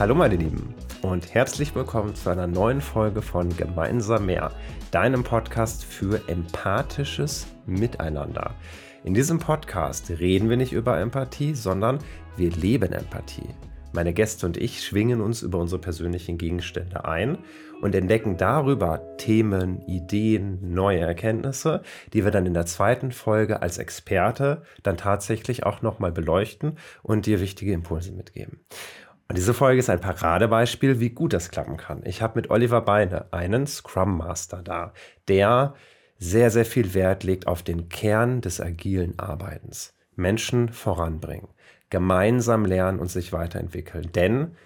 Hallo meine Lieben und herzlich willkommen zu einer neuen Folge von Gemeinsam mehr, deinem Podcast für empathisches Miteinander. In diesem Podcast reden wir nicht über Empathie, sondern wir leben Empathie. Meine Gäste und ich schwingen uns über unsere persönlichen Gegenstände ein und entdecken darüber Themen, Ideen, neue Erkenntnisse, die wir dann in der zweiten Folge als Experte dann tatsächlich auch nochmal beleuchten und dir wichtige Impulse mitgeben. Und diese Folge ist ein Paradebeispiel, wie gut das klappen kann. Ich habe mit Oliver Beine einen Scrum Master da, der sehr, sehr viel Wert legt auf den Kern des agilen Arbeitens. Menschen voranbringen, gemeinsam lernen und sich weiterentwickeln. Denn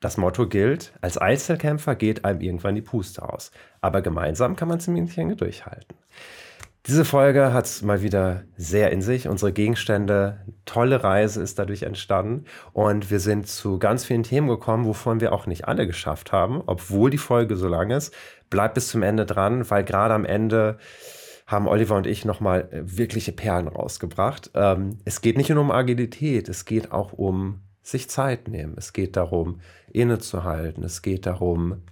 das Motto gilt, als Einzelkämpfer geht einem irgendwann die Puste aus. Aber gemeinsam kann man ziemlich lange durchhalten. Diese Folge hat es mal wieder sehr in sich. Unsere Gegenstände, tolle Reise ist dadurch entstanden. Und wir sind zu ganz vielen Themen gekommen, wovon wir auch nicht alle geschafft haben, obwohl die Folge so lang ist. Bleibt bis zum Ende dran, weil gerade am Ende haben Oliver und ich nochmal äh, wirkliche Perlen rausgebracht. Ähm, es geht nicht nur um Agilität, es geht auch um sich Zeit nehmen. Es geht darum, innezuhalten. Es geht darum,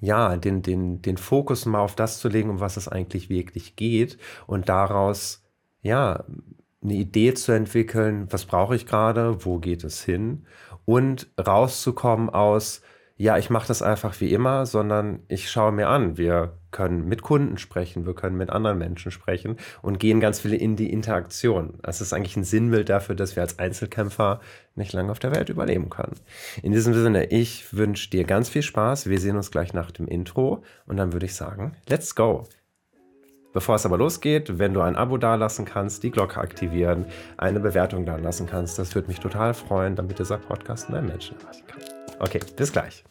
ja, den, den, den Fokus mal auf das zu legen, um was es eigentlich wirklich geht und daraus, ja, eine Idee zu entwickeln, was brauche ich gerade, wo geht es hin? Und rauszukommen aus, ja, ich mache das einfach wie immer, sondern ich schaue mir an. Wir können mit Kunden sprechen, wir können mit anderen Menschen sprechen und gehen ganz viele in die Interaktion. Das ist eigentlich ein Sinnbild dafür, dass wir als Einzelkämpfer nicht lange auf der Welt überleben können. In diesem Sinne, ich wünsche dir ganz viel Spaß. Wir sehen uns gleich nach dem Intro und dann würde ich sagen, let's go. Bevor es aber losgeht, wenn du ein Abo dalassen kannst, die Glocke aktivieren, eine Bewertung dalassen kannst, das würde mich total freuen, damit dieser Podcast mehr Menschen erreichen kann. Okay, bis gleich.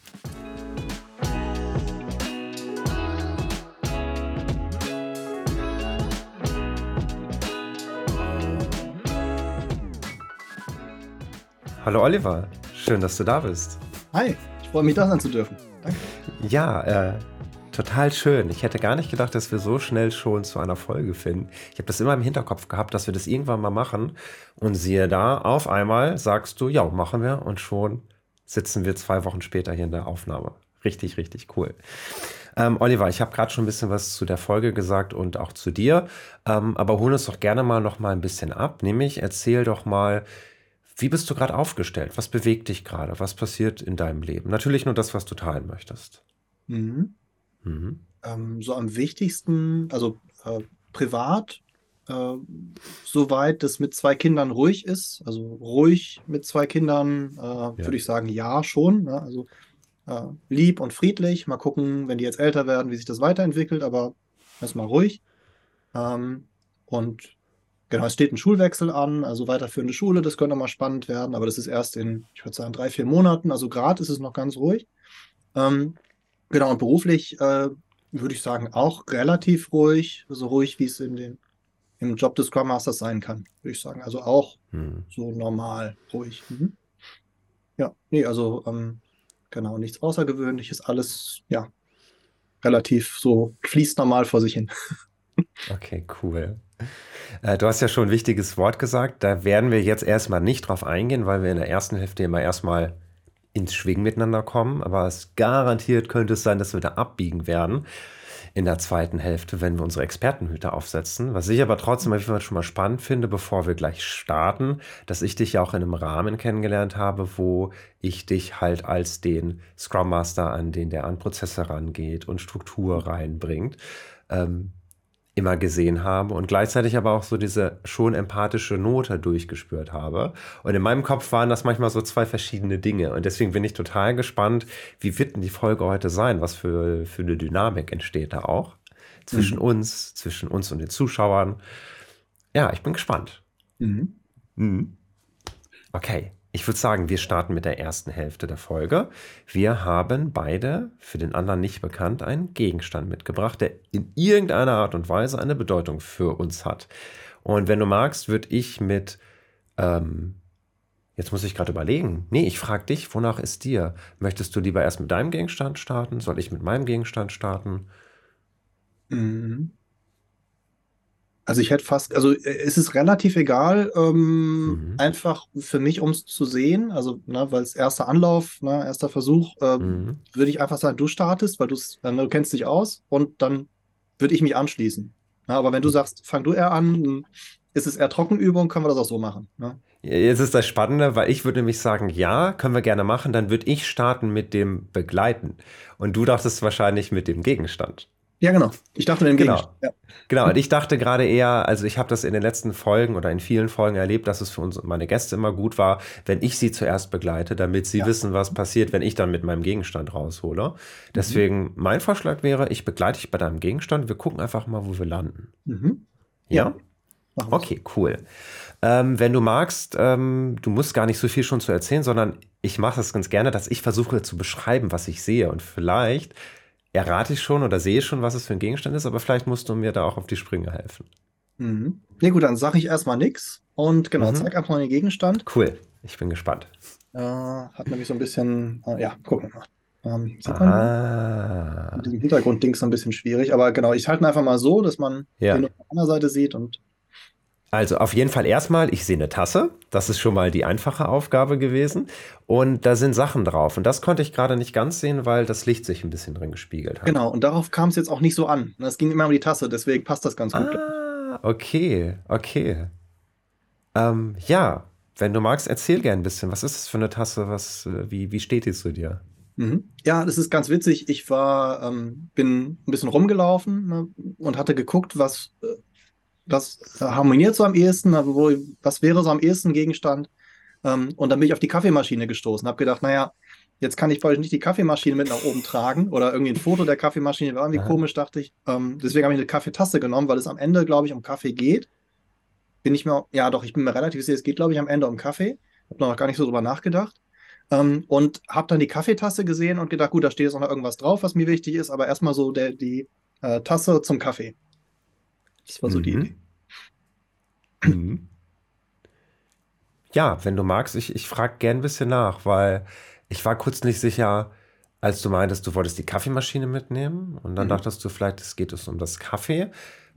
Hallo Oliver, schön, dass du da bist. Hi, ich freue mich, da sein zu dürfen. Danke. Ja, äh, total schön. Ich hätte gar nicht gedacht, dass wir so schnell schon zu einer Folge finden. Ich habe das immer im Hinterkopf gehabt, dass wir das irgendwann mal machen. Und siehe da, auf einmal sagst du, ja, machen wir. Und schon sitzen wir zwei Wochen später hier in der Aufnahme. Richtig, richtig cool. Ähm, Oliver, ich habe gerade schon ein bisschen was zu der Folge gesagt und auch zu dir, ähm, aber hol uns doch gerne mal noch mal ein bisschen ab. Nämlich erzähl doch mal, wie bist du gerade aufgestellt? Was bewegt dich gerade? Was passiert in deinem Leben? Natürlich nur das, was du teilen möchtest. Mhm. Mhm. Ähm, so am wichtigsten, also äh, privat äh, soweit das mit zwei Kindern ruhig ist. Also ruhig mit zwei Kindern, äh, ja. würde ich sagen, ja, schon. Ne? Also äh, lieb und friedlich. Mal gucken, wenn die jetzt älter werden, wie sich das weiterentwickelt, aber erstmal ruhig. Ähm, und genau, es steht ein Schulwechsel an, also weiterführende Schule, das könnte mal spannend werden, aber das ist erst in, ich würde sagen, drei, vier Monaten. Also gerade ist es noch ganz ruhig. Ähm, genau, und beruflich äh, würde ich sagen, auch relativ ruhig, so ruhig, wie es in den im Job des Scrum Masters sein kann, würde ich sagen. Also auch hm. so normal, ruhig. Mhm. Ja, nee, also ähm, genau, nichts Außergewöhnliches, alles, ja, relativ so fließt normal vor sich hin. Okay, cool. Äh, du hast ja schon ein wichtiges Wort gesagt. Da werden wir jetzt erstmal nicht drauf eingehen, weil wir in der ersten Hälfte immer erstmal ins Schwingen miteinander kommen. Aber es garantiert könnte es sein, dass wir da abbiegen werden in der zweiten Hälfte, wenn wir unsere Expertenhüte aufsetzen. Was ich aber trotzdem schon mal spannend finde, bevor wir gleich starten, dass ich dich ja auch in einem Rahmen kennengelernt habe, wo ich dich halt als den Scrum Master, an den der an Prozesse rangeht und Struktur reinbringt. Ähm, immer gesehen habe und gleichzeitig aber auch so diese schon empathische Note durchgespürt habe. Und in meinem Kopf waren das manchmal so zwei verschiedene Dinge. Und deswegen bin ich total gespannt, wie wird denn die Folge heute sein? Was für, für eine Dynamik entsteht da auch zwischen mhm. uns, zwischen uns und den Zuschauern. Ja, ich bin gespannt. Mhm. Mhm. Okay. Ich würde sagen, wir starten mit der ersten Hälfte der Folge. Wir haben beide, für den anderen nicht bekannt, einen Gegenstand mitgebracht, der in irgendeiner Art und Weise eine Bedeutung für uns hat. Und wenn du magst, würde ich mit, ähm, jetzt muss ich gerade überlegen, nee, ich frage dich, wonach ist dir? Möchtest du lieber erst mit deinem Gegenstand starten? Soll ich mit meinem Gegenstand starten? Mhm. Also ich hätte fast, also äh, es ist relativ egal, ähm, mhm. einfach für mich, um es zu sehen, also ne, weil es erster Anlauf, ne, erster Versuch, äh, mhm. würde ich einfach sagen, du startest, weil äh, du kennst dich aus und dann würde ich mich anschließen. Ja, aber wenn du sagst, fang du eher an, ist es eher Trockenübung, können wir das auch so machen. Ne? Jetzt ist das Spannende, weil ich würde nämlich sagen, ja, können wir gerne machen, dann würde ich starten mit dem Begleiten. Und du dachtest wahrscheinlich mit dem Gegenstand. Ja, genau. Ich dachte dem genau. Ja. Genau, und ich dachte gerade eher, also ich habe das in den letzten Folgen oder in vielen Folgen erlebt, dass es für uns und meine Gäste immer gut war, wenn ich sie zuerst begleite, damit sie ja. wissen, was passiert, wenn ich dann mit meinem Gegenstand raushole. Deswegen, mhm. mein Vorschlag wäre, ich begleite dich bei deinem Gegenstand, wir gucken einfach mal, wo wir landen. Mhm. Ja? ja? Okay, cool. Ähm, wenn du magst, ähm, du musst gar nicht so viel schon zu erzählen, sondern ich mache es ganz gerne, dass ich versuche zu beschreiben, was ich sehe. Und vielleicht errate ich schon oder sehe schon, was es für ein Gegenstand ist, aber vielleicht musst du mir da auch auf die Sprünge helfen. Mhm. Ja gut, dann sage ich erstmal nichts und genau, mhm. zeig einfach mal den Gegenstand. Cool, ich bin gespannt. Äh, hat nämlich so ein bisschen, äh, ja, gucken wir mal. Ähm, sieht man ah. mit diesem Hintergrundding so ein bisschen schwierig, aber genau, ich halte ihn einfach mal so, dass man ja. den auf der anderen Seite sieht und also auf jeden Fall erstmal, ich sehe eine Tasse. Das ist schon mal die einfache Aufgabe gewesen. Und da sind Sachen drauf. Und das konnte ich gerade nicht ganz sehen, weil das Licht sich ein bisschen drin gespiegelt hat. Genau, und darauf kam es jetzt auch nicht so an. Es ging immer um die Tasse, deswegen passt das ganz gut. Ah, okay, okay. Ähm, ja, wenn du magst, erzähl gern ein bisschen. Was ist das für eine Tasse? Was, wie, wie steht die zu dir? Mhm. Ja, das ist ganz witzig. Ich war, ähm, bin ein bisschen rumgelaufen ne, und hatte geguckt, was äh, das harmoniert so am ehesten, also wo, was wäre so am ehesten Gegenstand? Ähm, und dann bin ich auf die Kaffeemaschine gestoßen, habe gedacht, naja, jetzt kann ich bei euch nicht die Kaffeemaschine mit nach oben tragen oder irgendwie ein Foto der Kaffeemaschine, war irgendwie Aha. komisch, dachte ich. Ähm, deswegen habe ich eine Kaffeetasse genommen, weil es am Ende, glaube ich, um Kaffee geht. Bin ich mir, ja doch, ich bin mir relativ sicher, es geht, glaube ich, am Ende um Kaffee. Habe noch gar nicht so drüber nachgedacht. Ähm, und habe dann die Kaffeetasse gesehen und gedacht, gut, da steht jetzt noch irgendwas drauf, was mir wichtig ist, aber erstmal so der, die äh, Tasse zum Kaffee. Das war so mhm. die Idee. Mhm. Ja, wenn du magst, ich, ich frage gern ein bisschen nach, weil ich war kurz nicht sicher, als du meintest, du wolltest die Kaffeemaschine mitnehmen und dann mhm. dachtest du vielleicht, es geht es um das Kaffee.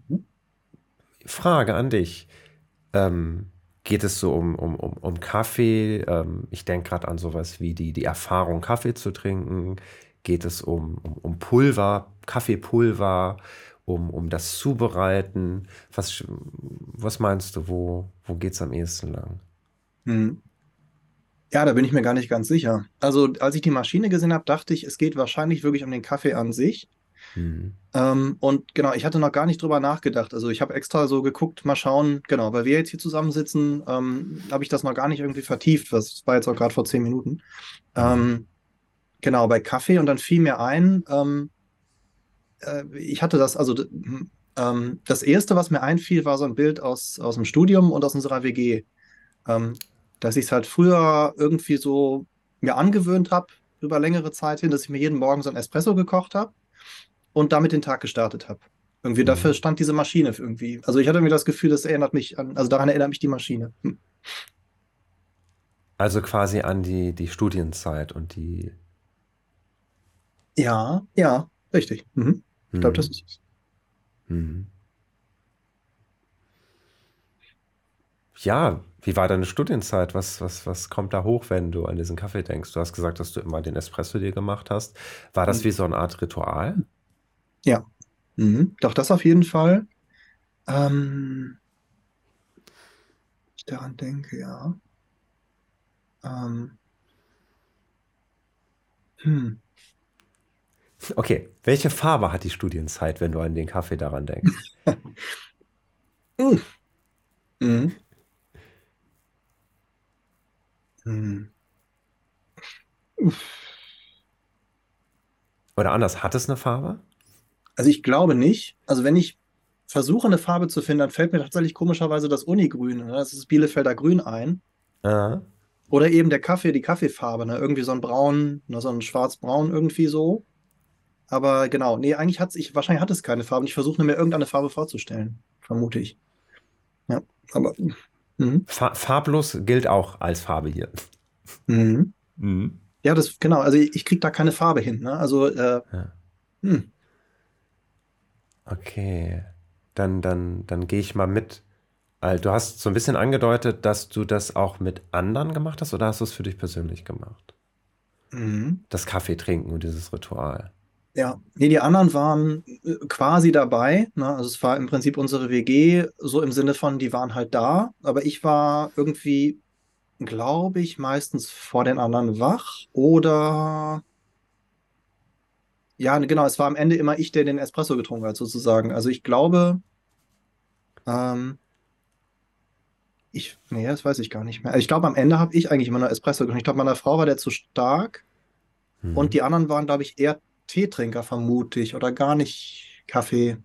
Mhm. Frage an dich. Ähm, geht es so um, um, um, um Kaffee? Ähm, ich denke gerade an sowas wie die, die Erfahrung, Kaffee zu trinken. Geht es um, um, um Pulver, Kaffeepulver? Um, um das Zubereiten. Was, was meinst du, wo, wo geht es am ehesten lang? Hm. Ja, da bin ich mir gar nicht ganz sicher. Also, als ich die Maschine gesehen habe, dachte ich, es geht wahrscheinlich wirklich um den Kaffee an sich. Mhm. Ähm, und genau, ich hatte noch gar nicht drüber nachgedacht. Also, ich habe extra so geguckt, mal schauen, genau, weil wir jetzt hier zusammensitzen, ähm, habe ich das noch gar nicht irgendwie vertieft. Das war jetzt auch gerade vor zehn Minuten. Mhm. Ähm, genau, bei Kaffee und dann fiel mir ein, ähm, äh, ich hatte das, also ähm, das erste, was mir einfiel, war so ein Bild aus, aus dem Studium und aus unserer WG. Ähm, dass ich es halt früher irgendwie so mir angewöhnt habe, über längere Zeit hin, dass ich mir jeden Morgen so ein Espresso gekocht habe und damit den Tag gestartet habe. Irgendwie mhm. dafür stand diese Maschine irgendwie. Also ich hatte mir das Gefühl, das erinnert mich an, also daran erinnert mich die Maschine. Hm. Also quasi an die, die Studienzeit und die. Ja, ja, richtig. Mhm. Ich glaube, das mhm. ist es. Mhm. Ja, wie war deine Studienzeit? Was, was, was kommt da hoch, wenn du an diesen Kaffee denkst? Du hast gesagt, dass du immer den Espresso dir gemacht hast. War das mhm. wie so eine Art Ritual? Ja, mhm. doch das auf jeden Fall. Ähm, ich daran denke, ja. Ähm, hm. Okay, welche Farbe hat die Studienzeit, wenn du an den Kaffee daran denkst? mm. Mm. Mm. Oder anders, hat es eine Farbe? Also ich glaube nicht. Also wenn ich versuche, eine Farbe zu finden, dann fällt mir tatsächlich komischerweise das Unigrün, ne? das ist Bielefelder Grün ein. Aha. Oder eben der Kaffee, die Kaffeefarbe, ne? irgendwie so ein braun, ne? so ein schwarz-braun irgendwie so. Aber genau, nee, eigentlich hat es, wahrscheinlich hat es keine Farben. Ich versuche mir irgendeine Farbe vorzustellen, vermute ich. Ja, aber. Mhm. Farblos gilt auch als Farbe hier. Mhm. Mhm. Ja, das, genau, also ich, ich kriege da keine Farbe hin. Ne? Also, äh, ja. hm. Okay. dann, dann, dann gehe ich mal mit. Du hast so ein bisschen angedeutet, dass du das auch mit anderen gemacht hast oder hast du es für dich persönlich gemacht? Mhm. Das Kaffee trinken und dieses Ritual. Ja, nee, die anderen waren äh, quasi dabei. Ne? Also es war im Prinzip unsere WG, so im Sinne von, die waren halt da, aber ich war irgendwie, glaube ich, meistens vor den anderen wach oder ja, genau, es war am Ende immer ich, der den Espresso getrunken hat, sozusagen. Also ich glaube, ähm, ich, nee, das weiß ich gar nicht mehr. Also ich glaube, am Ende habe ich eigentlich immer nur Espresso getrunken. Ich glaube, meiner Frau war der zu stark. Mhm. Und die anderen waren, glaube ich, eher Teetrinker, vermute ich, oder gar nicht Kaffee.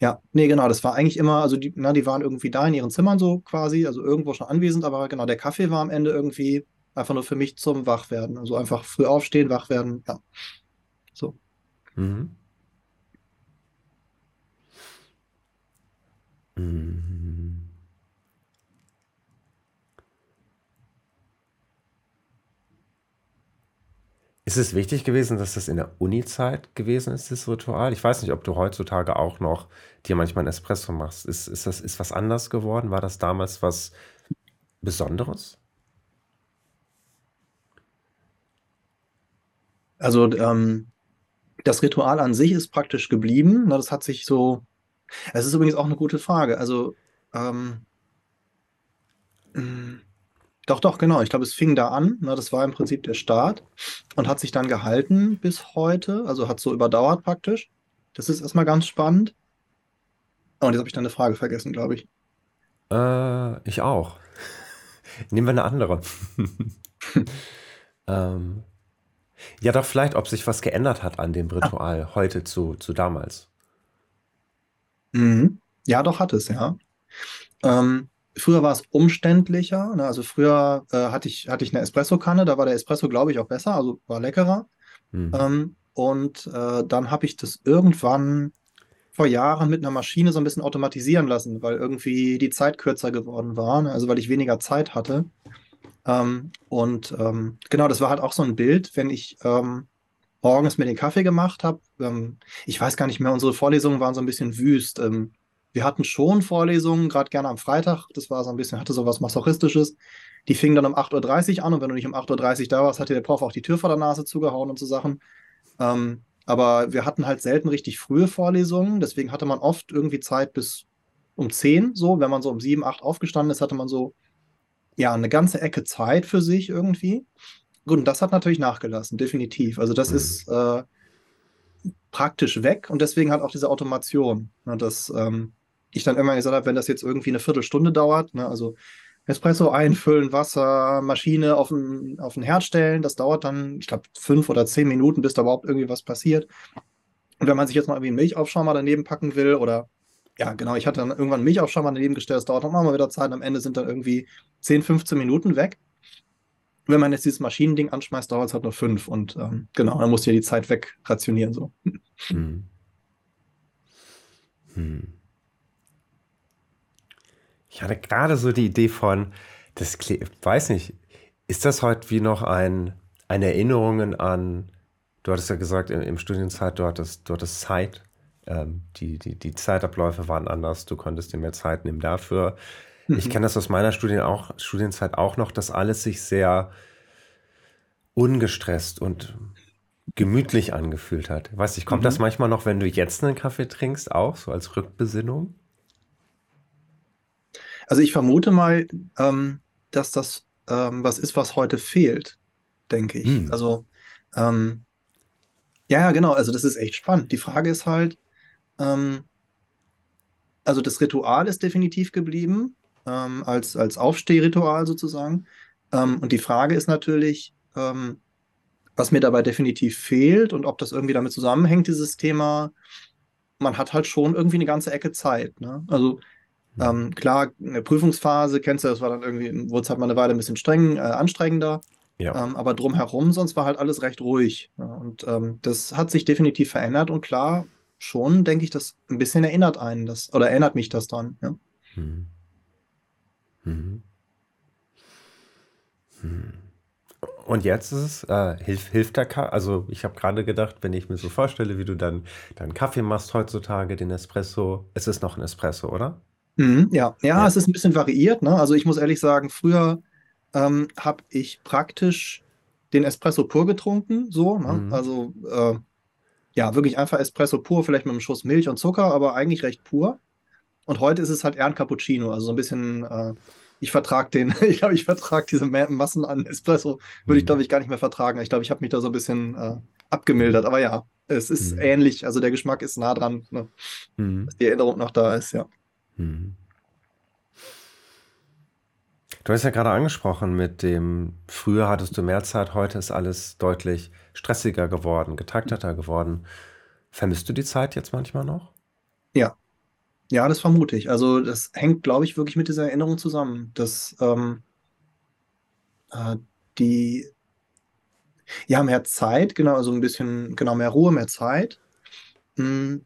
Ja, nee, genau, das war eigentlich immer, also die, na, die waren irgendwie da in ihren Zimmern so quasi, also irgendwo schon anwesend, aber genau, der Kaffee war am Ende irgendwie einfach nur für mich zum Wachwerden. Also einfach früh aufstehen, wach werden, ja. So. Mhm. Mhm. Ist es wichtig gewesen, dass das in der Uni-Zeit gewesen ist, das Ritual? Ich weiß nicht, ob du heutzutage auch noch dir manchmal ein Espresso machst. Ist, ist das ist was anders geworden? War das damals was Besonderes? Also ähm, das Ritual an sich ist praktisch geblieben. Das hat sich so. Es ist übrigens auch eine gute Frage. Also ähm, doch, doch, genau. Ich glaube, es fing da an. Ne, das war im Prinzip der Start und hat sich dann gehalten bis heute. Also hat so überdauert praktisch. Das ist erstmal ganz spannend. Oh, und jetzt habe ich dann eine Frage vergessen, glaube ich. Äh, ich auch. Nehmen wir eine andere. ähm, ja, doch vielleicht, ob sich was geändert hat an dem Ritual ah. heute zu, zu damals. Mhm. Ja, doch hat es, ja. Ähm, Früher war es umständlicher. Ne? Also früher äh, hatte ich, hatte ich eine Espresso-Kanne, da war der Espresso, glaube ich, auch besser, also war leckerer. Mhm. Ähm, und äh, dann habe ich das irgendwann vor Jahren mit einer Maschine so ein bisschen automatisieren lassen, weil irgendwie die Zeit kürzer geworden war, ne? also weil ich weniger Zeit hatte. Ähm, und ähm, genau, das war halt auch so ein Bild, wenn ich ähm, morgens mir den Kaffee gemacht habe. Ähm, ich weiß gar nicht mehr, unsere Vorlesungen waren so ein bisschen wüst. Wir hatten schon Vorlesungen, gerade gerne am Freitag. Das war so ein bisschen, hatte so was Masochistisches. Die fingen dann um 8.30 Uhr an und wenn du nicht um 8.30 Uhr da warst, hatte der Prof auch die Tür vor der Nase zugehauen und so Sachen. Ähm, aber wir hatten halt selten richtig frühe Vorlesungen, deswegen hatte man oft irgendwie Zeit bis um 10 so. Wenn man so um 7, 8 aufgestanden ist, hatte man so ja eine ganze Ecke Zeit für sich irgendwie. Gut, und das hat natürlich nachgelassen, definitiv. Also das mhm. ist äh, praktisch weg und deswegen hat auch diese Automation. Ne, das, ähm, ich dann immer gesagt habe, wenn das jetzt irgendwie eine Viertelstunde dauert, ne, also Espresso einfüllen, Wasser, Maschine auf den, auf den Herd stellen, das dauert dann, ich glaube, fünf oder zehn Minuten, bis da überhaupt irgendwie was passiert. Und wenn man sich jetzt mal irgendwie einen Milchaufschäumer daneben packen will oder ja, genau, ich hatte dann irgendwann einen Milchaufschäumer daneben gestellt, das dauert nochmal wieder Zeit, und am Ende sind dann irgendwie 10, 15 Minuten weg. Wenn man jetzt dieses Maschinending anschmeißt, dauert es halt nur fünf und ähm, genau, dann muss ja die Zeit wegrationieren so. Hm. Hm. Ich hatte gerade so die Idee von, das weiß nicht, ist das heute wie noch ein, eine Erinnerung an, du hattest ja gesagt, im, im Studienzeit, du hattest, du hattest Zeit, ähm, die, die, die Zeitabläufe waren anders, du konntest dir mehr Zeit nehmen dafür. Mhm. Ich kenne das aus meiner Studien auch, Studienzeit auch noch, dass alles sich sehr ungestresst und gemütlich angefühlt hat. Weißt du, kommt mhm. das manchmal noch, wenn du jetzt einen Kaffee trinkst, auch so als Rückbesinnung? Also ich vermute mal, ähm, dass das ähm, was ist, was heute fehlt, denke ich. Hm. Also ähm, ja, ja, genau. Also das ist echt spannend. Die Frage ist halt, ähm, also das Ritual ist definitiv geblieben ähm, als als Aufstehritual sozusagen. Ähm, und die Frage ist natürlich, was mir dabei definitiv fehlt und ob das irgendwie damit zusammenhängt, dieses Thema. Man hat halt schon irgendwie eine ganze Ecke Zeit. Ne? Also ähm, klar, eine Prüfungsphase, kennst du, das war dann irgendwie, wurde es halt mal eine Weile ein bisschen streng, äh, anstrengender. Ja. Ähm, aber drumherum, sonst war halt alles recht ruhig. Ja, und ähm, das hat sich definitiv verändert und klar, schon denke ich, das ein bisschen erinnert einen das, oder erinnert mich das dran. Ja. Hm. Hm. Hm. Und jetzt ist es, äh, hilft, hilft der Kaffee, also ich habe gerade gedacht, wenn ich mir so vorstelle, wie du dann deinen Kaffee machst heutzutage, den Espresso, es ist noch ein Espresso, oder? Mhm, ja. ja, ja, es ist ein bisschen variiert. Ne? Also ich muss ehrlich sagen, früher ähm, habe ich praktisch den Espresso pur getrunken, so. Ne? Mhm. Also äh, ja, wirklich einfach Espresso pur, vielleicht mit einem Schuss Milch und Zucker, aber eigentlich recht pur. Und heute ist es halt eher ein Cappuccino, also so ein bisschen äh, ich vertrage den, ich glaube, ich vertrage diese Massen an Espresso, würde ich, mhm. glaube ich, gar nicht mehr vertragen. Ich glaube, ich habe mich da so ein bisschen äh, abgemildert. Aber ja, es ist mhm. ähnlich. Also der Geschmack ist nah dran, ne? mhm. dass die Erinnerung noch da ist, ja. Mhm. Du hast ja gerade angesprochen mit dem, früher hattest du mehr Zeit, heute ist alles deutlich stressiger geworden, getakteter geworden. Vermisst du die Zeit jetzt manchmal noch? Ja, ja, das vermute ich. Also das hängt, glaube ich, wirklich mit dieser Erinnerung zusammen, dass ähm, äh, die ja mehr Zeit, genau, also ein bisschen, genau, mehr Ruhe, mehr Zeit. Hm,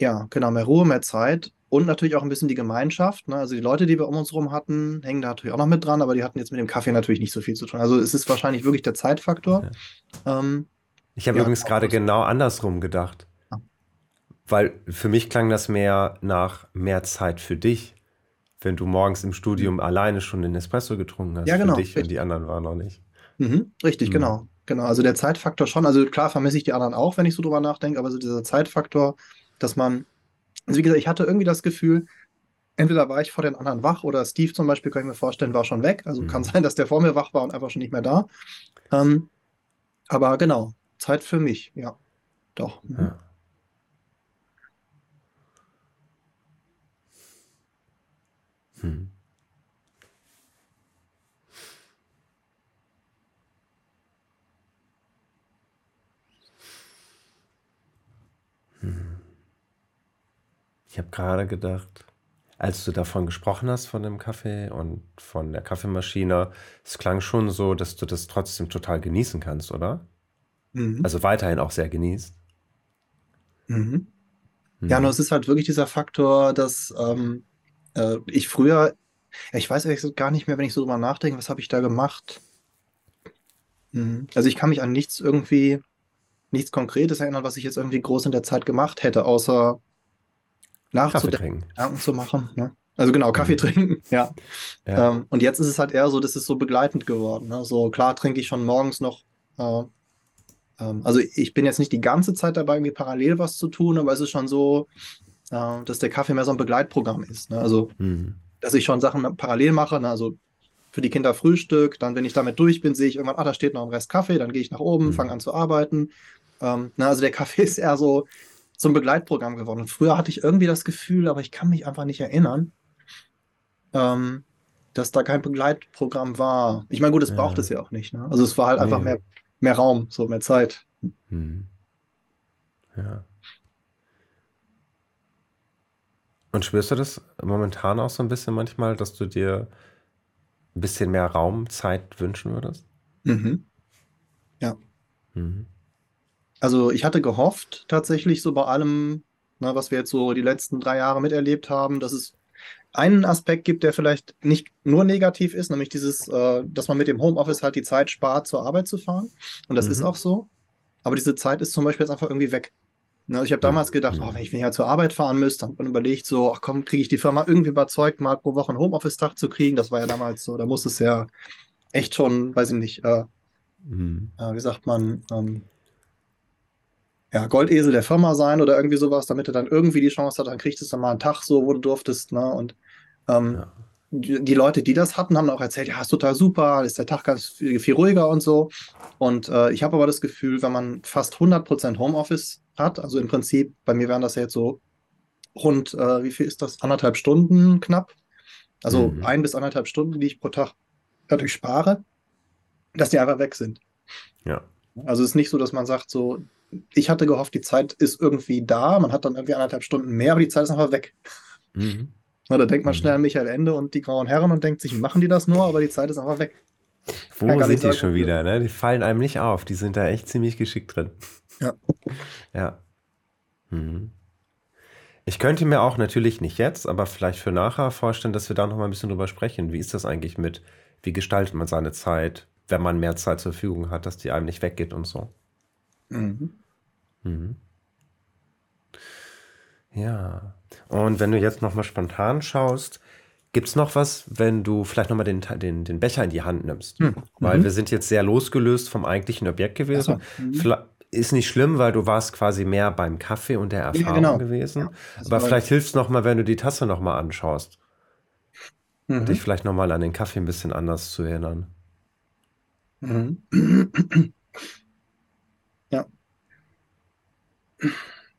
ja, genau, mehr Ruhe, mehr Zeit und natürlich auch ein bisschen die Gemeinschaft. Ne? Also die Leute, die wir um uns herum hatten, hängen da natürlich auch noch mit dran, aber die hatten jetzt mit dem Kaffee natürlich nicht so viel zu tun. Also es ist wahrscheinlich wirklich der Zeitfaktor. Ja. Ähm, ich habe ja, übrigens gerade genau andersrum gedacht. Weil für mich klang das mehr nach mehr Zeit für dich, wenn du morgens im Studium mhm. alleine schon den Espresso getrunken hast. Ja, genau. Für dich richtig. und die anderen waren noch nicht. Mhm, richtig, mhm. genau. Genau. Also der Zeitfaktor schon. Also klar vermisse ich die anderen auch, wenn ich so drüber nachdenke, aber so dieser Zeitfaktor, dass man, also wie gesagt, ich hatte irgendwie das Gefühl, entweder war ich vor den anderen wach oder Steve zum Beispiel, kann ich mir vorstellen, war schon weg. Also mhm. kann sein, dass der vor mir wach war und einfach schon nicht mehr da. Ähm, aber genau, Zeit für mich, ja. Doch. Mhm. Ja. Hm. Hm. Ich habe gerade gedacht, als du davon gesprochen hast, von dem Kaffee und von der Kaffeemaschine, es klang schon so, dass du das trotzdem total genießen kannst, oder? Mhm. Also weiterhin auch sehr genießt. Mhm. Ja, nur mhm. es ist halt wirklich dieser Faktor, dass ähm, äh, ich früher, ich weiß ehrlich gar nicht mehr, wenn ich so drüber nachdenke, was habe ich da gemacht? Hm. Also ich kann mich an nichts irgendwie, nichts Konkretes erinnern, was ich jetzt irgendwie groß in der Zeit gemacht hätte, außer nachzudenken, Gedanken zu machen. Ne? Also genau, Kaffee mhm. trinken, ja. ja. Ähm, und jetzt ist es halt eher so, das ist so begleitend geworden. Ne? So klar trinke ich schon morgens noch. Äh, ähm, also ich bin jetzt nicht die ganze Zeit dabei, irgendwie parallel was zu tun, aber es ist schon so, äh, dass der Kaffee mehr so ein Begleitprogramm ist. Ne? Also, mhm. dass ich schon Sachen parallel mache. Ne? Also für die Kinder Frühstück, dann, wenn ich damit durch bin, sehe ich irgendwann, ah, da steht noch ein Rest Kaffee, dann gehe ich nach oben, mhm. fange an zu arbeiten. Ähm, na, ne? also der Kaffee ist eher so, so ein Begleitprogramm geworden. Und früher hatte ich irgendwie das Gefühl, aber ich kann mich einfach nicht erinnern, ähm, dass da kein Begleitprogramm war. Ich meine, gut, es ja. braucht es ja auch nicht. Ne? Also es war halt nee. einfach mehr, mehr Raum, so mehr Zeit. Mhm. Ja. Und spürst du das momentan auch so ein bisschen manchmal, dass du dir ein bisschen mehr Raumzeit wünschen würdest? Mhm. Ja. Mhm. Also ich hatte gehofft, tatsächlich so bei allem, na, ne, was wir jetzt so die letzten drei Jahre miterlebt haben, dass es einen Aspekt gibt, der vielleicht nicht nur negativ ist, nämlich dieses, äh, dass man mit dem Homeoffice halt die Zeit spart, zur Arbeit zu fahren. Und das mhm. ist auch so. Aber diese Zeit ist zum Beispiel jetzt einfach irgendwie weg. Ne, also ich habe damals gedacht, oh, wenn ich ja zur Arbeit fahren müsste, dann überlegt so, ach komm, kriege ich die Firma irgendwie überzeugt, mal pro Woche einen Homeoffice-Tag zu kriegen. Das war ja damals so, da muss es ja echt schon, weiß ich nicht, äh, mhm. äh, wie sagt man, ähm, ja, Goldesel der Firma sein oder irgendwie sowas, damit er dann irgendwie die Chance hat, dann kriegst du dann mal einen Tag so, wo du durftest, ne? Und ähm, ja. die, die, Leute, die das hatten, haben auch erzählt, ja, ist total super, ist der Tag ganz viel, viel ruhiger und so. Und äh, ich habe aber das Gefühl, wenn man fast 100% Homeoffice hat. Also im Prinzip, bei mir wären das ja jetzt so rund, äh, wie viel ist das? Anderthalb Stunden knapp. Also mhm. ein bis anderthalb Stunden, die ich pro Tag dadurch spare, dass die einfach weg sind. Ja. Also es ist nicht so, dass man sagt, so, ich hatte gehofft, die Zeit ist irgendwie da, man hat dann irgendwie anderthalb Stunden mehr, aber die Zeit ist einfach weg. Mhm. Na, da denkt man mhm. schnell an Michael Ende und die grauen Herren und denkt sich, machen die das nur, aber die Zeit ist einfach weg. Wo sind die schon wieder? Ne? Die fallen einem nicht auf. Die sind da echt ziemlich geschickt drin. Ja. Ja. Mhm. Ich könnte mir auch natürlich nicht jetzt, aber vielleicht für nachher vorstellen, dass wir da noch mal ein bisschen drüber sprechen. Wie ist das eigentlich mit wie gestaltet man seine Zeit, wenn man mehr Zeit zur Verfügung hat, dass die einem nicht weggeht und so. Mhm. Mhm. Ja. Und wenn du jetzt nochmal spontan schaust, gibt es noch was, wenn du vielleicht nochmal den, den, den Becher in die Hand nimmst? Mhm. Weil wir sind jetzt sehr losgelöst vom eigentlichen Objekt gewesen. So. Mhm. Ist nicht schlimm, weil du warst quasi mehr beim Kaffee und der Erfahrung ja, genau. gewesen. Ja, Aber vielleicht hilft es nochmal, wenn du die Tasse nochmal anschaust. Mhm. Und dich vielleicht nochmal an den Kaffee ein bisschen anders zu erinnern. Mhm. Ja.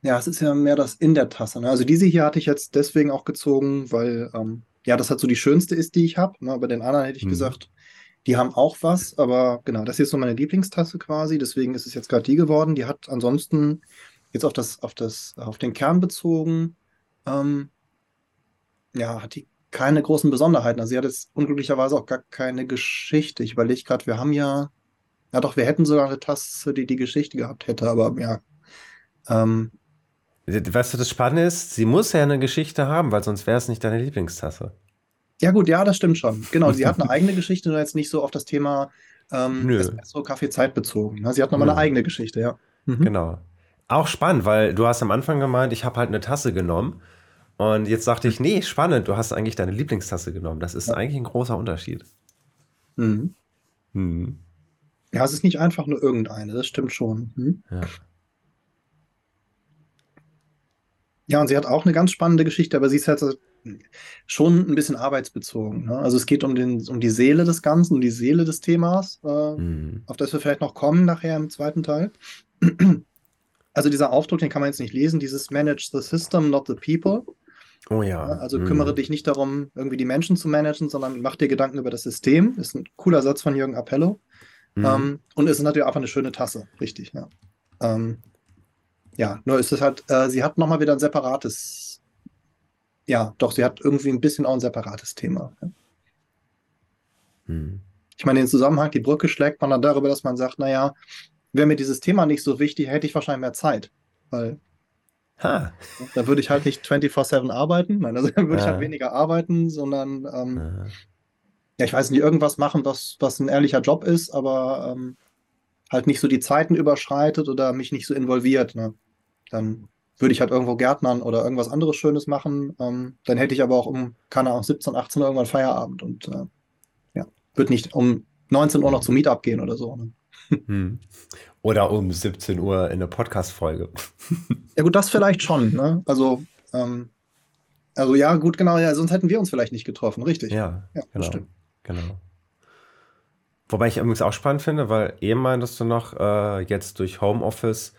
Ja, es ist ja mehr das in der Tasse. Ne? Also diese hier hatte ich jetzt deswegen auch gezogen, weil ähm, ja, das halt so die schönste ist, die ich habe. Ne? Bei den anderen hätte ich mhm. gesagt, die haben auch was, aber genau, das hier ist so meine Lieblingstasse quasi, deswegen ist es jetzt gerade die geworden. Die hat ansonsten jetzt auf das, auf das, auf den Kern bezogen, ähm, ja, hat die keine großen Besonderheiten. Also sie hat jetzt unglücklicherweise auch gar keine Geschichte. Ich überlege gerade, wir haben ja, ja doch, wir hätten sogar eine Tasse, die die Geschichte gehabt hätte, aber ja. Ähm, Weißt du, das Spannende ist, sie muss ja eine Geschichte haben, weil sonst wäre es nicht deine Lieblingstasse. Ja, gut, ja, das stimmt schon. Genau, sie hat eine eigene Geschichte, nur jetzt nicht so auf das Thema ähm, Espresso Kaffee Zeit bezogen. Ne? Sie hat nochmal eine eigene Geschichte, ja. Mhm. Genau. Auch spannend, weil du hast am Anfang gemeint, ich habe halt eine Tasse genommen. Und jetzt sagte ich, nee, spannend, du hast eigentlich deine Lieblingstasse genommen. Das ist ja. eigentlich ein großer Unterschied. Mhm. Mhm. Ja, es ist nicht einfach nur irgendeine, das stimmt schon. Mhm. Ja. Ja, und sie hat auch eine ganz spannende Geschichte, aber sie ist halt schon ein bisschen arbeitsbezogen. Ne? Also es geht um, den, um die Seele des Ganzen, um die Seele des Themas, äh, mhm. auf das wir vielleicht noch kommen nachher im zweiten Teil. Also dieser Aufdruck, den kann man jetzt nicht lesen, dieses Manage the System, not the people. Oh ja. Also mhm. kümmere dich nicht darum, irgendwie die Menschen zu managen, sondern mach dir Gedanken über das System. Ist ein cooler Satz von Jürgen Appello. Mhm. Ähm, und es ist natürlich einfach eine schöne Tasse, richtig, ja. Ähm, ja, nur ist es halt, äh, sie hat nochmal wieder ein separates, ja, doch, sie hat irgendwie ein bisschen auch ein separates Thema. Ja. Hm. Ich meine, den Zusammenhang, die Brücke schlägt man dann darüber, dass man sagt, naja, wäre mir dieses Thema nicht so wichtig, hätte ich wahrscheinlich mehr Zeit. Weil ha. da würde ich halt nicht 24-7 arbeiten, nein, also dann würde ja. ich halt weniger arbeiten, sondern ähm, ja. ja. ich weiß nicht, irgendwas machen, was, was ein ehrlicher Job ist, aber ähm, halt nicht so die Zeiten überschreitet oder mich nicht so involviert. Ne? Dann würde ich halt irgendwo Gärtnern oder irgendwas anderes Schönes machen. Ähm, dann hätte ich aber auch um, keine Ahnung, 17, 18 Uhr irgendwann Feierabend und äh, ja, würde nicht um 19 Uhr noch zum Meetup gehen oder so. Ne? Hm. Oder um 17 Uhr in eine Podcast-Folge. ja, gut, das vielleicht schon. Ne? Also, ähm, also ja, gut, genau, ja, sonst hätten wir uns vielleicht nicht getroffen, richtig. Ja, ja genau, stimmt. Genau. Wobei ich übrigens auch spannend finde, weil eben meintest du noch, äh, jetzt durch Homeoffice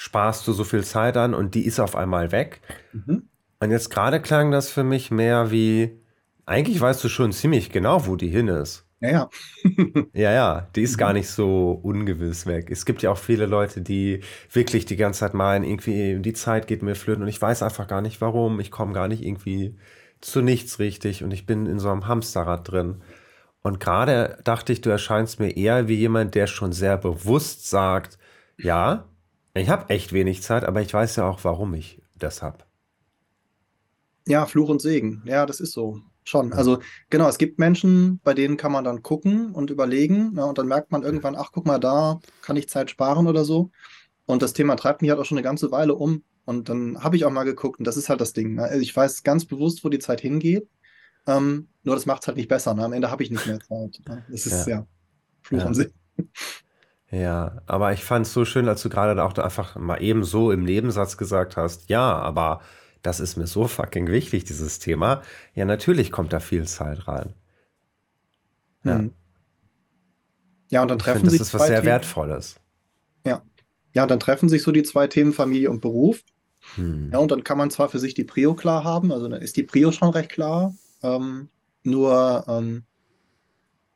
sparst du so viel Zeit an und die ist auf einmal weg. Mhm. Und jetzt gerade klang das für mich mehr wie, eigentlich weißt du schon ziemlich genau, wo die hin ist. Ja, ja. ja, ja, die ist mhm. gar nicht so ungewiss weg. Es gibt ja auch viele Leute, die wirklich die ganze Zeit meinen, irgendwie die Zeit geht mir flöten und ich weiß einfach gar nicht warum. Ich komme gar nicht irgendwie zu nichts richtig und ich bin in so einem Hamsterrad drin. Und gerade dachte ich, du erscheinst mir eher wie jemand, der schon sehr bewusst sagt, ja, ich habe echt wenig Zeit, aber ich weiß ja auch, warum ich das habe. Ja, Fluch und Segen. Ja, das ist so. Schon. Also genau, es gibt Menschen, bei denen kann man dann gucken und überlegen. Ja, ne, und dann merkt man irgendwann, ach, guck mal, da kann ich Zeit sparen oder so. Und das Thema treibt mich halt auch schon eine ganze Weile um. Und dann habe ich auch mal geguckt, und das ist halt das Ding. Ne? Also ich weiß ganz bewusst, wo die Zeit hingeht. Ähm, nur das macht es halt nicht besser. Ne? Am Ende habe ich nicht mehr Zeit. Ne? Das ist ja, ja Fluch ja. und Segen. Ja, aber ich fand es so schön, als du gerade auch einfach mal eben so im Nebensatz gesagt hast, ja, aber das ist mir so fucking wichtig, dieses Thema. Ja, natürlich kommt da viel Zeit rein. Ja. Hm. Ja, und dann treffen find, sich. Das ist was sehr Themen. Wertvolles. Ja. Ja, und dann treffen sich so die zwei Themen Familie und Beruf. Hm. Ja, und dann kann man zwar für sich die Prio klar haben, also dann ist die Prio schon recht klar. Ähm, nur ähm,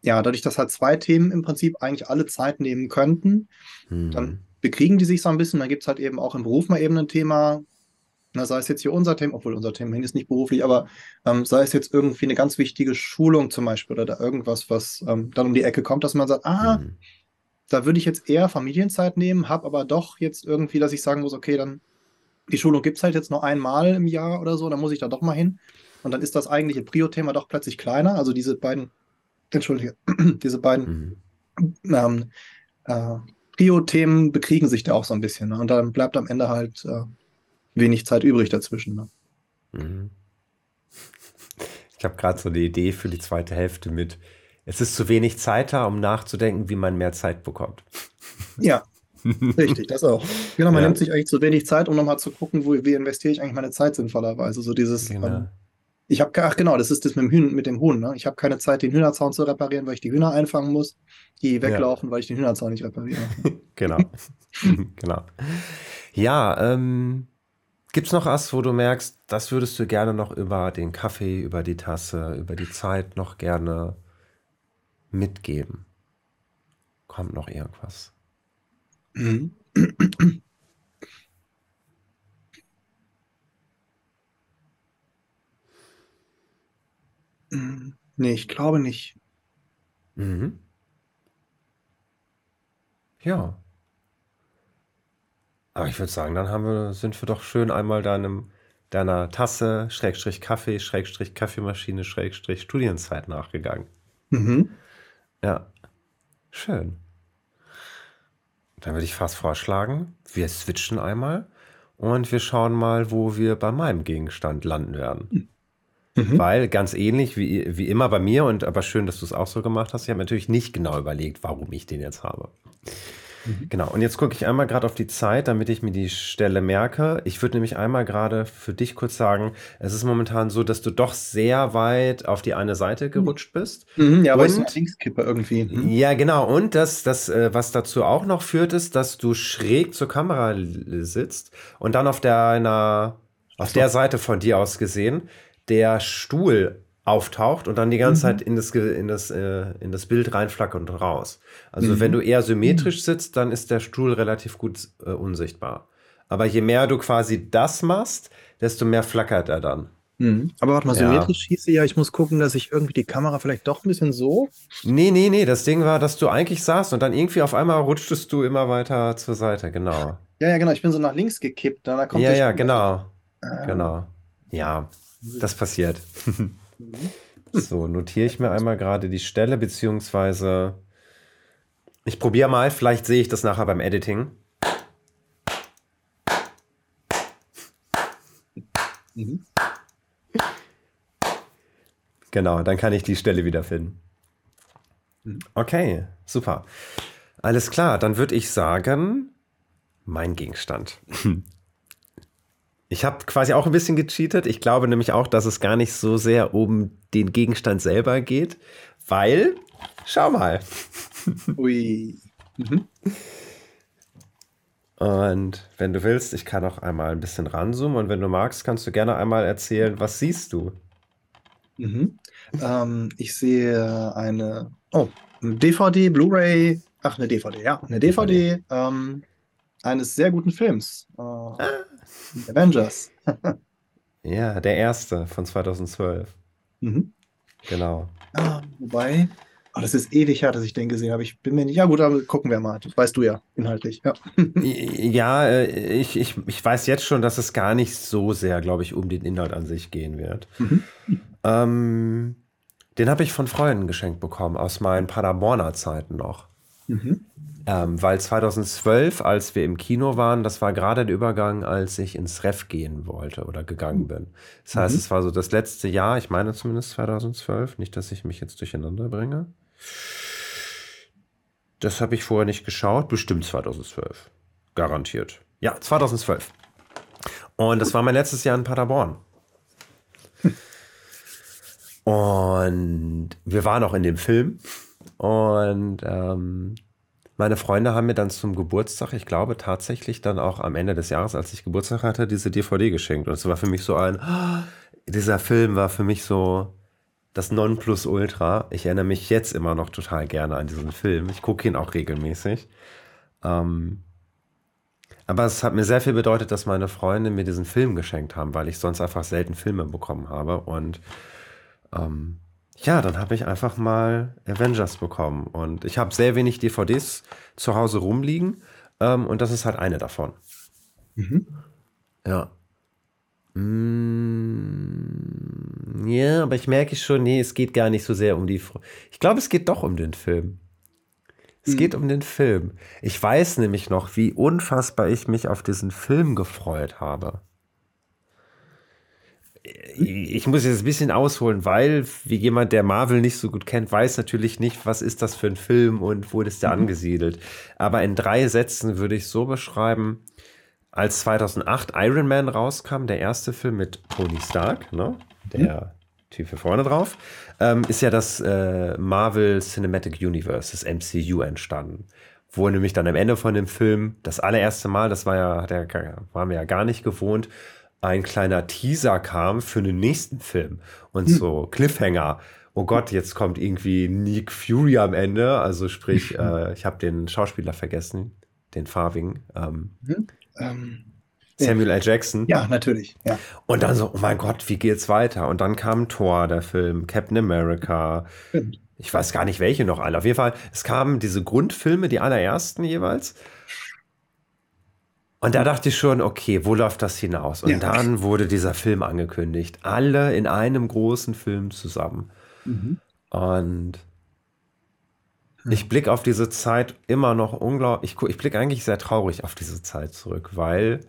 ja, dadurch, dass halt zwei Themen im Prinzip eigentlich alle Zeit nehmen könnten, mhm. dann bekriegen die sich so ein bisschen. Dann gibt es halt eben auch im Beruf mal eben ein Thema, na, sei es jetzt hier unser Thema, obwohl unser Thema ist nicht beruflich, aber ähm, sei es jetzt irgendwie eine ganz wichtige Schulung zum Beispiel oder da irgendwas, was ähm, dann um die Ecke kommt, dass man sagt, ah, mhm. da würde ich jetzt eher Familienzeit nehmen, habe aber doch jetzt irgendwie, dass ich sagen muss, okay, dann die Schulung gibt es halt jetzt nur einmal im Jahr oder so, dann muss ich da doch mal hin. Und dann ist das eigentliche Prio-Thema doch plötzlich kleiner. Also diese beiden entschuldige, diese beiden mhm. ähm, äh, Trio-Themen bekriegen sich da auch so ein bisschen. Ne? Und dann bleibt am Ende halt äh, wenig Zeit übrig dazwischen. Ne? Mhm. Ich habe gerade so eine Idee für die zweite Hälfte mit. Es ist zu wenig Zeit da, um nachzudenken, wie man mehr Zeit bekommt. Ja, richtig, das auch. Genau, man ja. nimmt sich eigentlich zu wenig Zeit, um nochmal zu gucken, wo, wie investiere ich eigentlich meine Zeit sinnvollerweise. So dieses, genau. ähm, ich habe, ach genau, das ist das mit dem, Hühn, mit dem Huhn. Ne? Ich habe keine Zeit, den Hühnerzaun zu reparieren, weil ich die Hühner einfangen muss, die weglaufen, ja. weil ich den Hühnerzaun nicht repariere. genau. genau. Ja, ähm, gibt es noch was, wo du merkst, das würdest du gerne noch über den Kaffee, über die Tasse, über die Zeit noch gerne mitgeben? Kommt noch irgendwas? Nee, ich glaube nicht. Mhm. Ja. Aber ich würde sagen, dann haben wir, sind wir doch schön einmal deinem, deiner Tasse, Schrägstrich Kaffee, Schrägstrich Kaffeemaschine, Schrägstrich Studienzeit nachgegangen. Mhm. Ja. Schön. Dann würde ich fast vorschlagen, wir switchen einmal und wir schauen mal, wo wir bei meinem Gegenstand landen werden. Hm. Mhm. Weil ganz ähnlich wie, wie immer bei mir, und aber schön, dass du es auch so gemacht hast, ich habe natürlich nicht genau überlegt, warum ich den jetzt habe. Mhm. Genau, und jetzt gucke ich einmal gerade auf die Zeit, damit ich mir die Stelle merke. Ich würde nämlich einmal gerade für dich kurz sagen, es ist momentan so, dass du doch sehr weit auf die eine Seite gerutscht bist. Mhm, ja, aber ist ein Linkskipper irgendwie. Mhm. Ja, genau. Und das, das, äh, was dazu auch noch führt, ist, dass du schräg zur Kamera sitzt und dann auf deiner, auf der Seite von dir aus gesehen, der Stuhl auftaucht und dann die ganze mhm. Zeit in das, in, das, äh, in das Bild reinflackert und raus. Also mhm. wenn du eher symmetrisch sitzt, dann ist der Stuhl relativ gut äh, unsichtbar. Aber je mehr du quasi das machst, desto mehr flackert er dann. Mhm. Aber warte mal, symmetrisch ja. hieße ja, ich muss gucken, dass ich irgendwie die Kamera vielleicht doch ein bisschen so. Nee, nee, nee. Das Ding war, dass du eigentlich saßt und dann irgendwie auf einmal rutschtest du immer weiter zur Seite, genau. Ja, ja, genau. Ich bin so nach links gekippt. Da kommt ja, ja, genau. Ah. Genau. Ja, das passiert. so, notiere ich mir einmal gerade die Stelle, beziehungsweise ich probiere mal, vielleicht sehe ich das nachher beim Editing. Genau, dann kann ich die Stelle wiederfinden. Okay, super. Alles klar, dann würde ich sagen, mein Gegenstand. Ich habe quasi auch ein bisschen gecheatet. Ich glaube nämlich auch, dass es gar nicht so sehr um den Gegenstand selber geht, weil, schau mal. Ui. Mhm. Und wenn du willst, ich kann auch einmal ein bisschen ranzoomen und wenn du magst, kannst du gerne einmal erzählen, was siehst du? Mhm. Ähm, ich sehe eine, oh, DVD, Blu-ray, ach, eine DVD, ja, eine DVD, DVD. Ähm, eines sehr guten Films. Äh, ah. Avengers. ja, der erste von 2012. Mhm. Genau. Ah, wobei, oh, das ist ewig her, dass ich den gesehen habe. Ich bin mir nicht. Ja, gut, aber gucken wir mal. Das weißt du ja, inhaltlich. Ja, ja äh, ich, ich, ich weiß jetzt schon, dass es gar nicht so sehr, glaube ich, um den Inhalt an sich gehen wird. Mhm. Ähm, den habe ich von Freunden geschenkt bekommen, aus meinen Paderborner Zeiten noch. Mhm. Ähm, weil 2012, als wir im Kino waren, das war gerade der Übergang, als ich ins Ref gehen wollte oder gegangen mhm. bin. Das heißt, mhm. es war so das letzte Jahr, ich meine zumindest 2012, nicht, dass ich mich jetzt durcheinander bringe. Das habe ich vorher nicht geschaut, bestimmt 2012. Garantiert. Ja, 2012. Und das war mein letztes Jahr in Paderborn. Und wir waren auch in dem Film. Und ähm, meine Freunde haben mir dann zum Geburtstag, ich glaube tatsächlich dann auch am Ende des Jahres, als ich Geburtstag hatte, diese DVD geschenkt. Und es war für mich so ein, dieser Film war für mich so das Nonplusultra. Ich erinnere mich jetzt immer noch total gerne an diesen Film. Ich gucke ihn auch regelmäßig. Ähm, aber es hat mir sehr viel bedeutet, dass meine Freunde mir diesen Film geschenkt haben, weil ich sonst einfach selten Filme bekommen habe. Und ähm, ja, dann habe ich einfach mal Avengers bekommen. Und ich habe sehr wenig DVDs zu Hause rumliegen. Ähm, und das ist halt eine davon. Mhm. Ja. Mm, Ja, aber ich merke schon, nee, es geht gar nicht so sehr um die. Fr ich glaube, es geht doch um den Film. Es mhm. geht um den Film. Ich weiß nämlich noch, wie unfassbar ich mich auf diesen Film gefreut habe. Ich muss jetzt ein bisschen ausholen, weil, wie jemand, der Marvel nicht so gut kennt, weiß natürlich nicht, was ist das für ein Film und wo ist der mhm. angesiedelt. Aber in drei Sätzen würde ich so beschreiben, als 2008 Iron Man rauskam, der erste Film mit Tony Stark, ne? der mhm. Typ hier vorne drauf, ähm, ist ja das äh, Marvel Cinematic Universe, das MCU, entstanden. Wo nämlich dann am Ende von dem Film das allererste Mal, das war ja, der, waren wir ja gar nicht gewohnt, ein kleiner Teaser kam für den nächsten Film und mhm. so Cliffhanger. Oh Gott, jetzt kommt irgendwie Nick Fury am Ende. Also sprich, äh, ich habe den Schauspieler vergessen, den farbigen. Ähm, mhm. ähm, Samuel L. Jackson. Ja, natürlich. Ja. Und dann so, oh mein Gott, wie geht's weiter? Und dann kam Thor, der Film, Captain America. Ich weiß gar nicht, welche noch alle. Auf jeden Fall, es kamen diese Grundfilme, die allerersten jeweils. Und da dachte ich schon, okay, wo läuft das hinaus? Und ja. dann wurde dieser Film angekündigt. Alle in einem großen Film zusammen. Mhm. Und ich blicke auf diese Zeit immer noch unglaublich. Ich, ich blicke eigentlich sehr traurig auf diese Zeit zurück, weil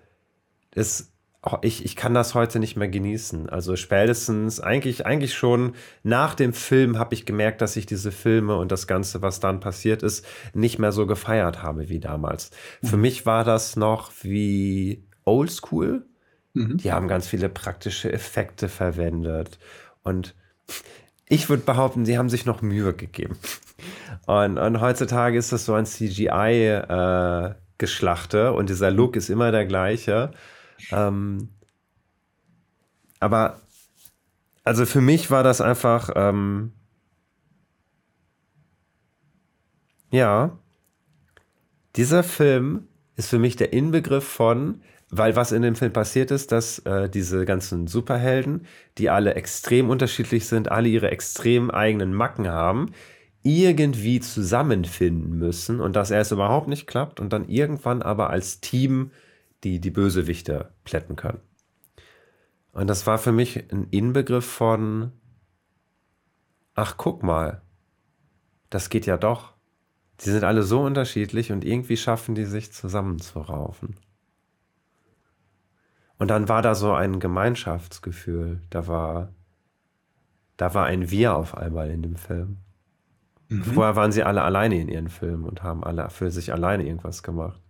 es ich, ich kann das heute nicht mehr genießen. Also spätestens, eigentlich, eigentlich schon nach dem Film habe ich gemerkt, dass ich diese Filme und das Ganze, was dann passiert ist, nicht mehr so gefeiert habe wie damals. Mhm. Für mich war das noch wie Oldschool. Mhm. Die haben ganz viele praktische Effekte verwendet. Und ich würde behaupten, sie haben sich noch Mühe gegeben. Und, und heutzutage ist das so ein CGI-Geschlachte äh, und dieser Look ist immer der gleiche. Ähm, aber also für mich war das einfach, ähm, ja, dieser Film ist für mich der Inbegriff von, weil was in dem Film passiert ist, dass äh, diese ganzen Superhelden, die alle extrem unterschiedlich sind, alle ihre extrem eigenen Macken haben, irgendwie zusammenfinden müssen und dass er es überhaupt nicht klappt und dann irgendwann aber als Team die die Bösewichte plätten können. Und das war für mich ein Inbegriff von, ach guck mal, das geht ja doch. Die sind alle so unterschiedlich und irgendwie schaffen die sich zusammenzuraufen. Und dann war da so ein Gemeinschaftsgefühl, da war, da war ein Wir auf einmal in dem Film. Mhm. Vorher waren sie alle alleine in ihren Filmen und haben alle für sich alleine irgendwas gemacht.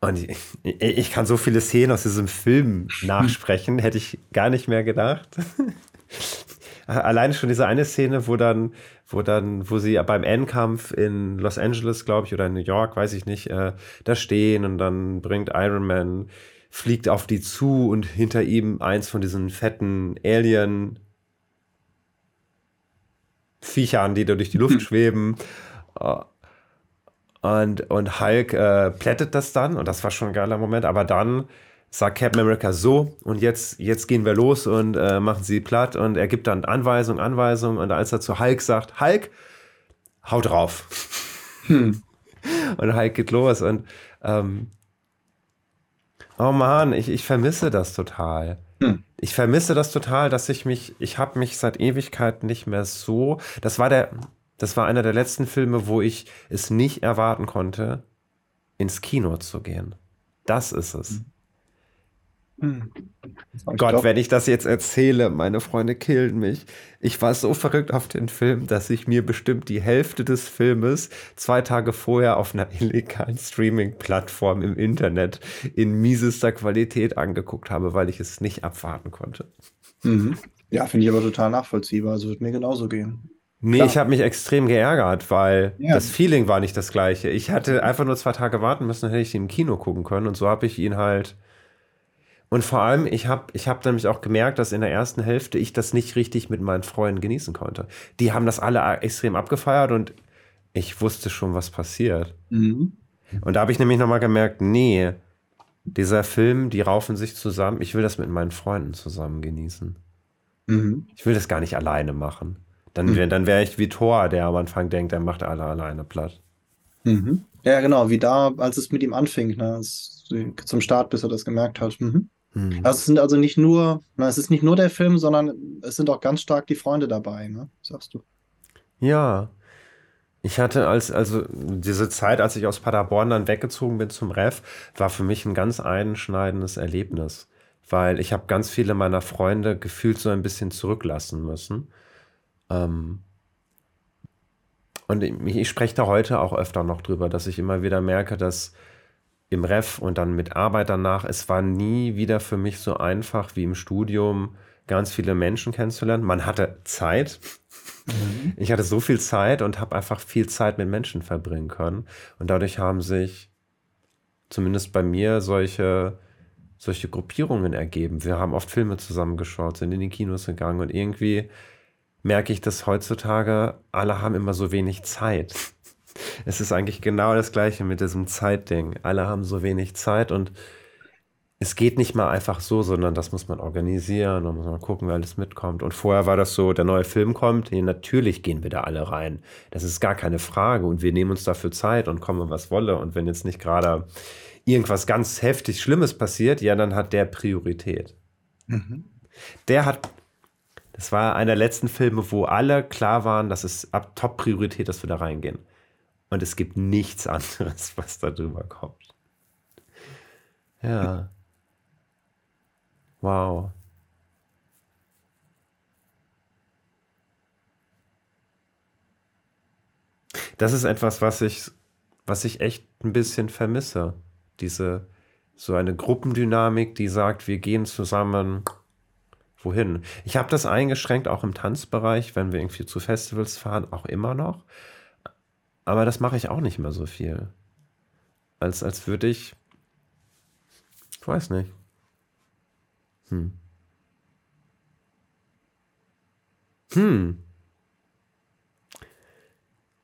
Und ich, ich, kann so viele Szenen aus diesem Film nachsprechen, hätte ich gar nicht mehr gedacht. Alleine schon diese eine Szene, wo dann, wo dann, wo sie beim Endkampf in Los Angeles, glaube ich, oder in New York, weiß ich nicht, äh, da stehen und dann bringt Iron Man, fliegt auf die zu und hinter ihm eins von diesen fetten Alien Viechern, die da durch die Luft hm. schweben. Uh, und, und Hulk äh, plättet das dann und das war schon ein geiler Moment. Aber dann sagt Captain America so und jetzt, jetzt gehen wir los und äh, machen sie platt und er gibt dann Anweisung, Anweisung und als er zu Hulk sagt, Hulk, hau drauf. Hm. Und Hulk geht los und ähm, oh man, ich, ich vermisse das total. Hm. Ich vermisse das total, dass ich mich, ich habe mich seit Ewigkeit nicht mehr so, das war der, das war einer der letzten Filme, wo ich es nicht erwarten konnte, ins Kino zu gehen. Das ist es. Hm. Gott, doch. wenn ich das jetzt erzähle, meine Freunde killen mich. Ich war so verrückt auf den Film, dass ich mir bestimmt die Hälfte des Filmes zwei Tage vorher auf einer illegalen Streaming-Plattform im Internet in miesester Qualität angeguckt habe, weil ich es nicht abwarten konnte. Mhm. Ja, finde ich aber total nachvollziehbar. Also wird mir genauso gehen. Nee, Klar. ich habe mich extrem geärgert, weil ja. das Feeling war nicht das gleiche. Ich hatte einfach nur zwei Tage warten müssen, dann hätte ich ihn im Kino gucken können. Und so habe ich ihn halt. Und vor allem, ich habe ich hab nämlich auch gemerkt, dass in der ersten Hälfte ich das nicht richtig mit meinen Freunden genießen konnte. Die haben das alle extrem abgefeiert und ich wusste schon, was passiert. Mhm. Und da habe ich nämlich nochmal gemerkt, nee, dieser Film, die raufen sich zusammen. Ich will das mit meinen Freunden zusammen genießen. Mhm. Ich will das gar nicht alleine machen. Dann, hm. dann wäre ich wie Thor, der am Anfang denkt, er macht alle alleine platt. Mhm. Ja, genau, wie da, als es mit ihm anfing, ne, als, zum Start, bis er das gemerkt hat. Mhm. Mhm. Also es sind also nicht nur, na, es ist nicht nur der Film, sondern es sind auch ganz stark die Freunde dabei, ne, sagst du. Ja. Ich hatte als, also diese Zeit, als ich aus Paderborn dann weggezogen bin zum Ref, war für mich ein ganz einschneidendes Erlebnis. Weil ich habe ganz viele meiner Freunde gefühlt so ein bisschen zurücklassen müssen. Ähm, und ich, ich spreche da heute auch öfter noch drüber, dass ich immer wieder merke, dass im Ref und dann mit Arbeit danach, es war nie wieder für mich so einfach wie im Studium, ganz viele Menschen kennenzulernen. Man hatte Zeit. Mhm. Ich hatte so viel Zeit und habe einfach viel Zeit mit Menschen verbringen können. Und dadurch haben sich zumindest bei mir solche, solche Gruppierungen ergeben. Wir haben oft Filme zusammengeschaut, sind in die Kinos gegangen und irgendwie merke ich, dass heutzutage alle haben immer so wenig Zeit. Es ist eigentlich genau das Gleiche mit diesem Zeitding. Alle haben so wenig Zeit und es geht nicht mal einfach so, sondern das muss man organisieren und muss man gucken, wer alles mitkommt. Und vorher war das so, der neue Film kommt, nee, natürlich gehen wir da alle rein. Das ist gar keine Frage und wir nehmen uns dafür Zeit und kommen, was wolle. Und wenn jetzt nicht gerade irgendwas ganz heftig Schlimmes passiert, ja, dann hat der Priorität. Mhm. Der hat das war einer der letzten Filme, wo alle klar waren, dass es ab Top-Priorität, dass wir da reingehen. Und es gibt nichts anderes, was da drüber kommt. Ja. Wow. Das ist etwas, was ich, was ich echt ein bisschen vermisse. Diese, so eine Gruppendynamik, die sagt, wir gehen zusammen wohin. Ich habe das eingeschränkt auch im Tanzbereich, wenn wir irgendwie zu Festivals fahren, auch immer noch. Aber das mache ich auch nicht mehr so viel. Als, als würde ich. Ich weiß nicht. Hm. Hm.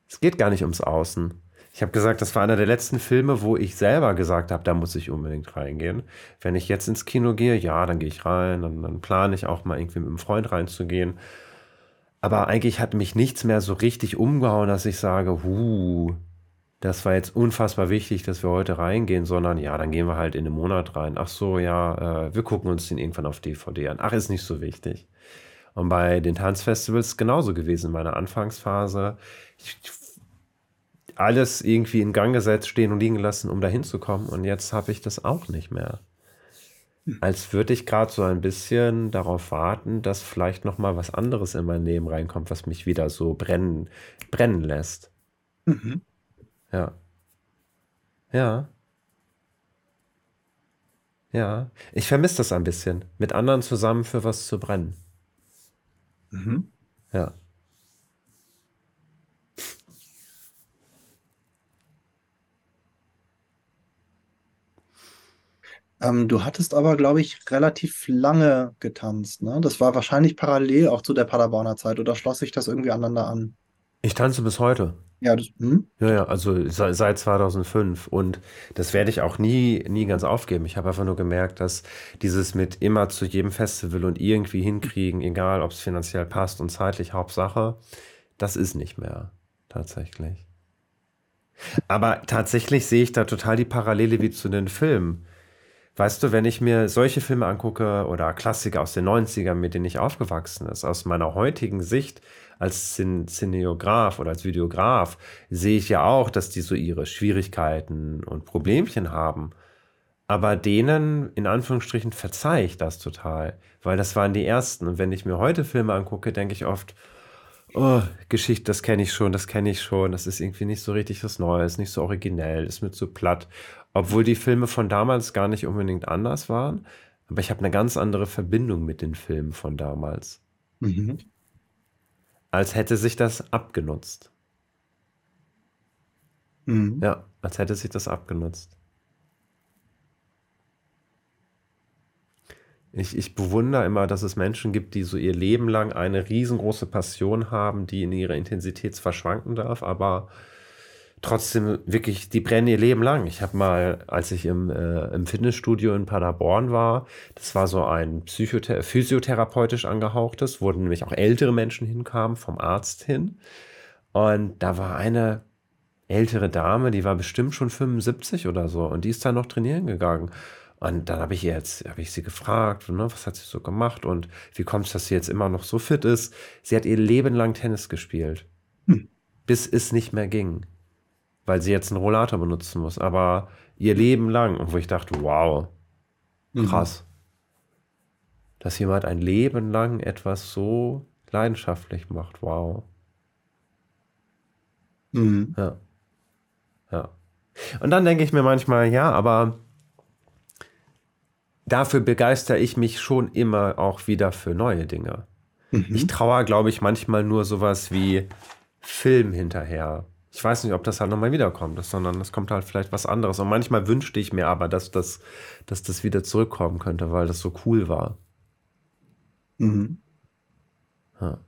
Es geht gar nicht ums Außen. Ich habe gesagt, das war einer der letzten Filme, wo ich selber gesagt habe, da muss ich unbedingt reingehen. Wenn ich jetzt ins Kino gehe, ja, dann gehe ich rein, dann, dann plane ich auch mal irgendwie mit einem Freund reinzugehen. Aber eigentlich hat mich nichts mehr so richtig umgehauen, dass ich sage, huh, das war jetzt unfassbar wichtig, dass wir heute reingehen, sondern ja, dann gehen wir halt in einen Monat rein. Ach so, ja, äh, wir gucken uns den irgendwann auf DVD an. Ach, ist nicht so wichtig. Und bei den Tanzfestivals genauso gewesen in meiner Anfangsphase. Ich alles irgendwie in Gang gesetzt, stehen und liegen lassen, um da hinzukommen. Und jetzt habe ich das auch nicht mehr. Hm. Als würde ich gerade so ein bisschen darauf warten, dass vielleicht noch mal was anderes in mein Leben reinkommt, was mich wieder so brennen, brennen lässt. Mhm. Ja. Ja. Ja. Ich vermisse das ein bisschen, mit anderen zusammen für was zu brennen. Mhm. Ja. Ähm, du hattest aber, glaube ich, relativ lange getanzt, ne? Das war wahrscheinlich parallel auch zu der Paderborner Zeit oder schloss sich das irgendwie aneinander an? Ich tanze bis heute. Ja, das, hm? Ja, ja, also seit 2005 und das werde ich auch nie, nie ganz aufgeben. Ich habe einfach nur gemerkt, dass dieses mit immer zu jedem Festival und irgendwie hinkriegen, egal ob es finanziell passt und zeitlich Hauptsache, das ist nicht mehr tatsächlich. Aber tatsächlich sehe ich da total die Parallele wie zu den Filmen. Weißt du, wenn ich mir solche Filme angucke oder Klassiker aus den 90ern, mit denen ich aufgewachsen ist, aus meiner heutigen Sicht als Cineograf oder als Videograf, sehe ich ja auch, dass die so ihre Schwierigkeiten und Problemchen haben. Aber denen, in Anführungsstrichen, verzeihe ich das total, weil das waren die ersten. Und wenn ich mir heute Filme angucke, denke ich oft, oh, Geschichte, das kenne ich schon, das kenne ich schon, das ist irgendwie nicht so richtig was Neues, nicht so originell, ist mir zu platt. Obwohl die Filme von damals gar nicht unbedingt anders waren. Aber ich habe eine ganz andere Verbindung mit den Filmen von damals. Mhm. Als hätte sich das abgenutzt. Mhm. Ja, als hätte sich das abgenutzt. Ich, ich bewundere immer, dass es Menschen gibt, die so ihr Leben lang eine riesengroße Passion haben, die in ihrer Intensität zwar schwanken darf, aber trotzdem wirklich, die brennen ihr Leben lang. Ich habe mal, als ich im, äh, im Fitnessstudio in Paderborn war, das war so ein Psychothe physiotherapeutisch angehauchtes, wo nämlich auch ältere Menschen hinkamen, vom Arzt hin. Und da war eine, ältere Dame, die war bestimmt schon 75 oder so und die ist dann noch trainieren gegangen. Und dann habe ich jetzt, habe ich sie gefragt, ne, was hat sie so gemacht und wie kommt es, dass sie jetzt immer noch so fit ist? Sie hat ihr Leben lang Tennis gespielt, hm. bis es nicht mehr ging, weil sie jetzt einen Rollator benutzen muss. Aber ihr Leben lang und wo ich dachte, wow, mhm. krass, mhm. dass jemand ein Leben lang etwas so leidenschaftlich macht, wow. Mhm. Ja. Ja. Und dann denke ich mir manchmal, ja, aber dafür begeistere ich mich schon immer auch wieder für neue Dinge. Mhm. Ich traue, glaube ich, manchmal nur sowas wie Film hinterher. Ich weiß nicht, ob das halt nochmal wiederkommt, sondern es kommt halt vielleicht was anderes. Und manchmal wünschte ich mir aber, dass das, dass das wieder zurückkommen könnte, weil das so cool war. Mhm. Ja.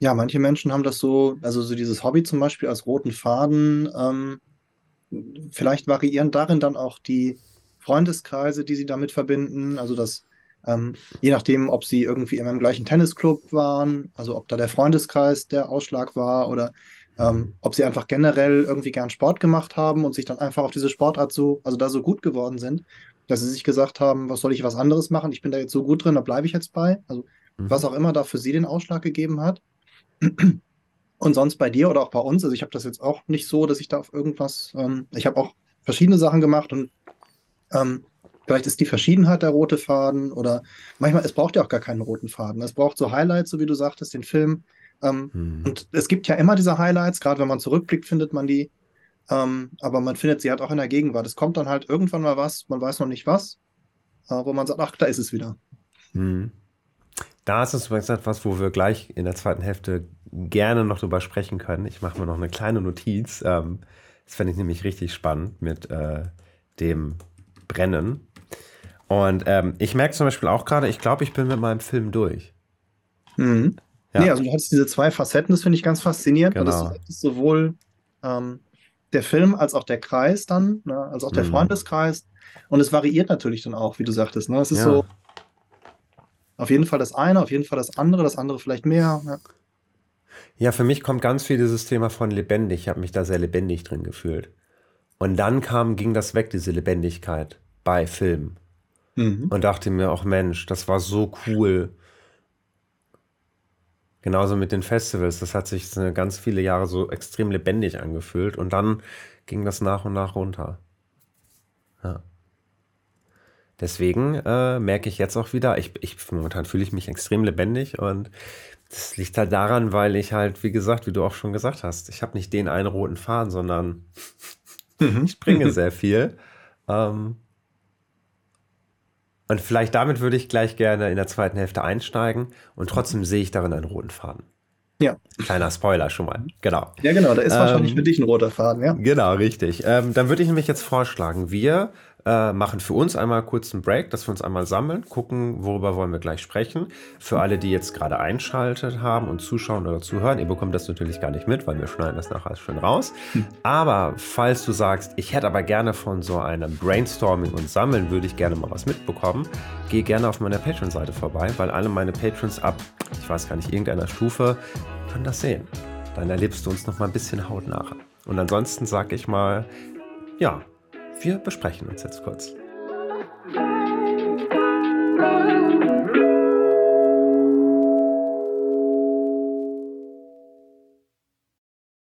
Ja, manche Menschen haben das so, also so dieses Hobby zum Beispiel als roten Faden. Ähm, vielleicht variieren darin dann auch die Freundeskreise, die sie damit verbinden. Also das, ähm, je nachdem, ob sie irgendwie in einem gleichen Tennisclub waren, also ob da der Freundeskreis der Ausschlag war oder ähm, ob sie einfach generell irgendwie gern Sport gemacht haben und sich dann einfach auf diese Sportart so, also da so gut geworden sind, dass sie sich gesagt haben, was soll ich was anderes machen? Ich bin da jetzt so gut drin, da bleibe ich jetzt bei. Also mhm. was auch immer da für sie den Ausschlag gegeben hat. Und sonst bei dir oder auch bei uns, also ich habe das jetzt auch nicht so, dass ich da auf irgendwas, ähm, ich habe auch verschiedene Sachen gemacht und ähm, vielleicht ist die Verschiedenheit der rote Faden oder manchmal, es braucht ja auch gar keinen roten Faden. Es braucht so Highlights, so wie du sagtest, den Film. Ähm, hm. Und es gibt ja immer diese Highlights, gerade wenn man zurückblickt, findet man die. Ähm, aber man findet sie halt auch in der Gegenwart. Es kommt dann halt irgendwann mal was, man weiß noch nicht was, äh, wo man sagt, ach, da ist es wieder. Hm. Da ist es übrigens etwas, wo wir gleich in der zweiten Hälfte gerne noch drüber sprechen können. Ich mache mir noch eine kleine Notiz. Ähm, das fände ich nämlich richtig spannend mit äh, dem Brennen. Und ähm, ich merke zum Beispiel auch gerade, ich glaube, ich bin mit meinem Film durch. Mhm. Ja. Nee, also du hattest diese zwei Facetten, das finde ich ganz faszinierend. Genau. Das ist sowohl ähm, der Film als auch der Kreis dann, ne, als auch der mhm. Freundeskreis. Und es variiert natürlich dann auch, wie du sagtest. Ne? Es ist ja. so, auf jeden Fall das eine, auf jeden Fall das andere, das andere vielleicht mehr. Ja. Ja, für mich kommt ganz viel dieses Thema von lebendig. Ich habe mich da sehr lebendig drin gefühlt. Und dann kam, ging das weg, diese Lebendigkeit bei Film. Mhm. Und dachte mir auch, Mensch, das war so cool. Genauso mit den Festivals. Das hat sich ganz viele Jahre so extrem lebendig angefühlt. Und dann ging das nach und nach runter. Ja. Deswegen äh, merke ich jetzt auch wieder, ich, ich momentan fühle ich mich extrem lebendig und das liegt halt daran, weil ich halt, wie gesagt, wie du auch schon gesagt hast, ich habe nicht den einen roten Faden, sondern mhm. ich springe sehr viel. Ähm, und vielleicht damit würde ich gleich gerne in der zweiten Hälfte einsteigen und trotzdem sehe ich darin einen roten Faden. Ja. Kleiner Spoiler schon mal. Genau. Ja, genau. Da ist ähm, wahrscheinlich für dich ein roter Faden, ja. Genau, richtig. Ähm, dann würde ich nämlich jetzt vorschlagen, wir äh, machen für uns einmal kurz einen Break, dass wir uns einmal sammeln, gucken, worüber wollen wir gleich sprechen. Für alle, die jetzt gerade einschaltet haben und zuschauen oder zuhören, ihr bekommt das natürlich gar nicht mit, weil wir schneiden das nachher schön raus. Hm. Aber falls du sagst, ich hätte aber gerne von so einem Brainstorming und Sammeln, würde ich gerne mal was mitbekommen, geh gerne auf meiner Patreon-Seite vorbei, weil alle meine Patrons ab, ich weiß gar nicht, irgendeiner Stufe, können das sehen. Dann erlebst du uns noch mal ein bisschen hautnah. Und ansonsten sage ich mal, ja, wir besprechen uns jetzt kurz.